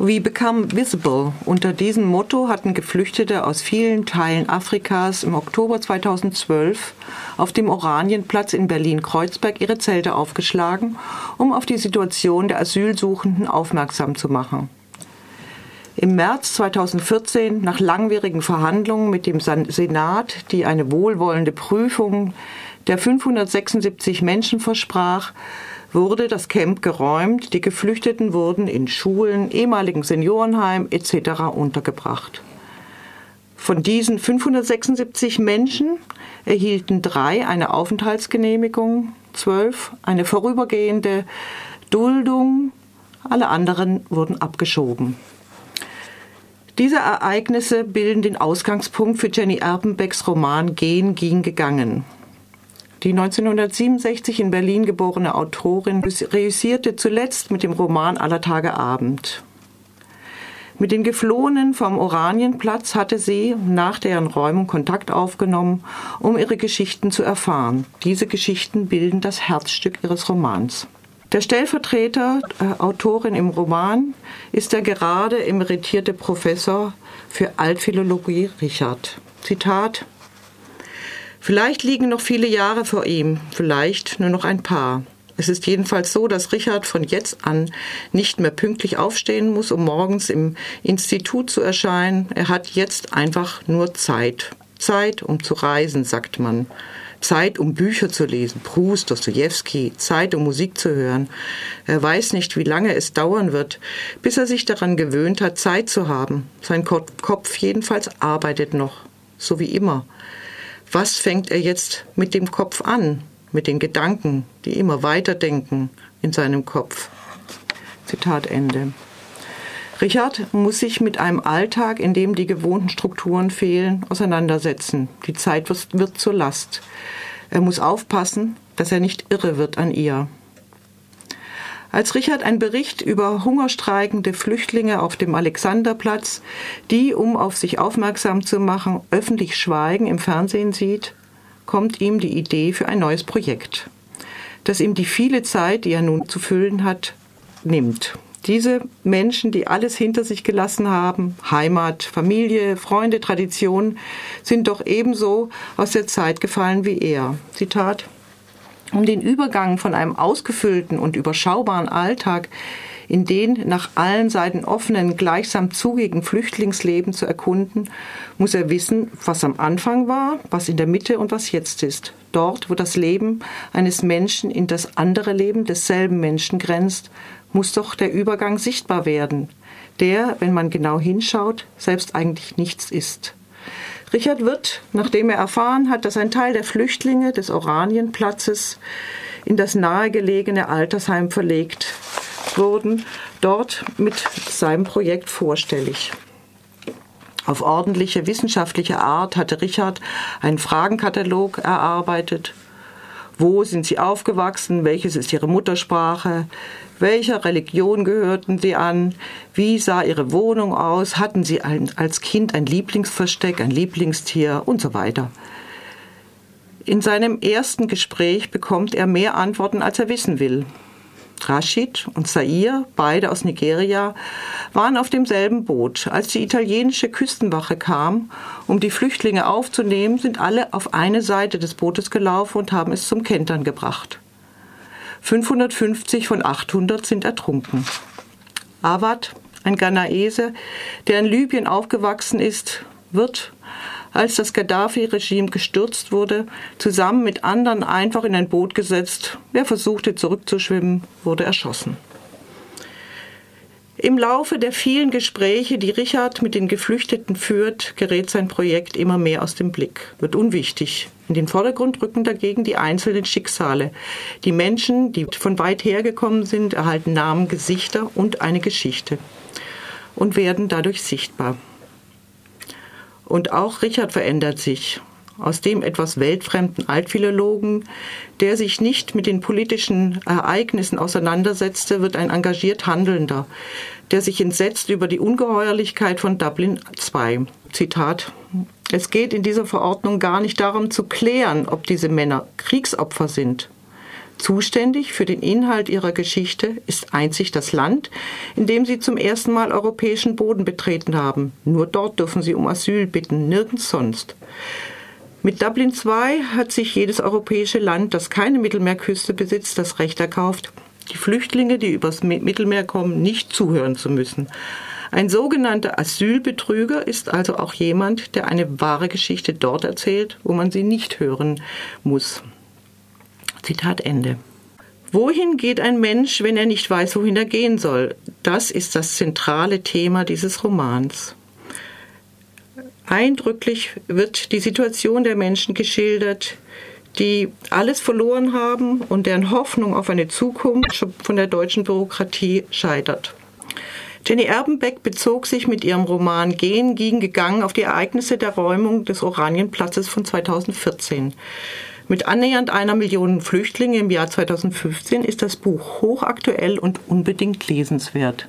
We Become Visible. Unter diesem Motto hatten Geflüchtete aus vielen Teilen Afrikas im Oktober 2012 auf dem Oranienplatz in Berlin-Kreuzberg ihre Zelte aufgeschlagen, um auf die Situation der Asylsuchenden aufmerksam zu machen. Im März 2014, nach langwierigen Verhandlungen mit dem Senat, die eine wohlwollende Prüfung der 576 Menschen versprach, wurde das Camp geräumt, die Geflüchteten wurden in Schulen, ehemaligen Seniorenheim etc. untergebracht. Von diesen 576 Menschen erhielten drei eine Aufenthaltsgenehmigung, zwölf eine vorübergehende Duldung, alle anderen wurden abgeschoben. Diese Ereignisse bilden den Ausgangspunkt für Jenny Erpenbecks Roman Gehen ging gegangen. Die 1967 in Berlin geborene Autorin reüssierte zuletzt mit dem Roman Aller Tage Abend. Mit den Geflohenen vom Oranienplatz hatte sie nach deren Räumung Kontakt aufgenommen, um ihre Geschichten zu erfahren. Diese Geschichten bilden das Herzstück ihres Romans. Der Stellvertreter, äh, Autorin im Roman, ist der gerade emeritierte Professor für Altphilologie Richard. Zitat Vielleicht liegen noch viele Jahre vor ihm, vielleicht nur noch ein paar. Es ist jedenfalls so, dass Richard von jetzt an nicht mehr pünktlich aufstehen muss, um morgens im Institut zu erscheinen. Er hat jetzt einfach nur Zeit. Zeit, um zu reisen, sagt man. Zeit, um Bücher zu lesen, Proust, Dostoevsky, Zeit, um Musik zu hören. Er weiß nicht, wie lange es dauern wird, bis er sich daran gewöhnt hat, Zeit zu haben. Sein Kopf jedenfalls arbeitet noch, so wie immer was fängt er jetzt mit dem Kopf an, mit den Gedanken, die immer weiterdenken in seinem Kopf. Zitat Ende. Richard muss sich mit einem Alltag, in dem die gewohnten Strukturen fehlen, auseinandersetzen. Die Zeit wird zur Last. Er muss aufpassen, dass er nicht irre wird an ihr. Als Richard einen Bericht über hungerstreikende Flüchtlinge auf dem Alexanderplatz, die, um auf sich aufmerksam zu machen, öffentlich schweigen, im Fernsehen sieht, kommt ihm die Idee für ein neues Projekt, das ihm die viele Zeit, die er nun zu füllen hat, nimmt. Diese Menschen, die alles hinter sich gelassen haben, Heimat, Familie, Freunde, Traditionen, sind doch ebenso aus der Zeit gefallen wie er. Zitat um den Übergang von einem ausgefüllten und überschaubaren Alltag in den nach allen Seiten offenen, gleichsam zugigen Flüchtlingsleben zu erkunden, muss er wissen, was am Anfang war, was in der Mitte und was jetzt ist. Dort, wo das Leben eines Menschen in das andere Leben desselben Menschen grenzt, muss doch der Übergang sichtbar werden, der, wenn man genau hinschaut, selbst eigentlich nichts ist. Richard wird, nachdem er erfahren hat, dass ein Teil der Flüchtlinge des Oranienplatzes in das nahegelegene Altersheim verlegt wurden, dort mit seinem Projekt vorstellig. Auf ordentliche wissenschaftliche Art hatte Richard einen Fragenkatalog erarbeitet. Wo sind Sie aufgewachsen? Welches ist Ihre Muttersprache? Welcher Religion gehörten Sie an? Wie sah Ihre Wohnung aus? Hatten Sie ein, als Kind ein Lieblingsversteck, ein Lieblingstier und so weiter? In seinem ersten Gespräch bekommt er mehr Antworten, als er wissen will. Rashid und Sair, beide aus Nigeria, waren auf demselben Boot. Als die italienische Küstenwache kam, um die Flüchtlinge aufzunehmen, sind alle auf eine Seite des Bootes gelaufen und haben es zum Kentern gebracht. 550 von 800 sind ertrunken. Awad, ein Ghanaese, der in Libyen aufgewachsen ist, wird, als das Gaddafi-Regime gestürzt wurde, zusammen mit anderen einfach in ein Boot gesetzt. Wer versuchte zurückzuschwimmen, wurde erschossen. Im Laufe der vielen Gespräche, die Richard mit den Geflüchteten führt, gerät sein Projekt immer mehr aus dem Blick, wird unwichtig. In den Vordergrund rücken dagegen die einzelnen Schicksale. Die Menschen, die von weit her gekommen sind, erhalten Namen, Gesichter und eine Geschichte und werden dadurch sichtbar. Und auch Richard verändert sich aus dem etwas weltfremden Altphilologen, der sich nicht mit den politischen Ereignissen auseinandersetzte, wird ein engagiert Handelnder, der sich entsetzt über die Ungeheuerlichkeit von Dublin II. Zitat. Es geht in dieser Verordnung gar nicht darum zu klären, ob diese Männer Kriegsopfer sind. Zuständig für den Inhalt ihrer Geschichte ist einzig das Land, in dem sie zum ersten Mal europäischen Boden betreten haben. Nur dort dürfen sie um Asyl bitten, nirgends sonst. Mit Dublin II hat sich jedes europäische Land, das keine Mittelmeerküste besitzt, das Recht erkauft, die Flüchtlinge, die übers Mittelmeer kommen, nicht zuhören zu müssen. Ein sogenannter Asylbetrüger ist also auch jemand, der eine wahre Geschichte dort erzählt, wo man sie nicht hören muss. Zitat Ende. Wohin geht ein Mensch, wenn er nicht weiß, wohin er gehen soll? Das ist das zentrale Thema dieses Romans. Eindrücklich wird die Situation der Menschen geschildert, die alles verloren haben und deren Hoffnung auf eine Zukunft von der deutschen Bürokratie scheitert. Jenny Erbenbeck bezog sich mit ihrem Roman Gehen, Gegen, Gegangen auf die Ereignisse der Räumung des Oranienplatzes von 2014. Mit annähernd einer Million Flüchtlinge im Jahr 2015 ist das Buch hochaktuell und unbedingt lesenswert.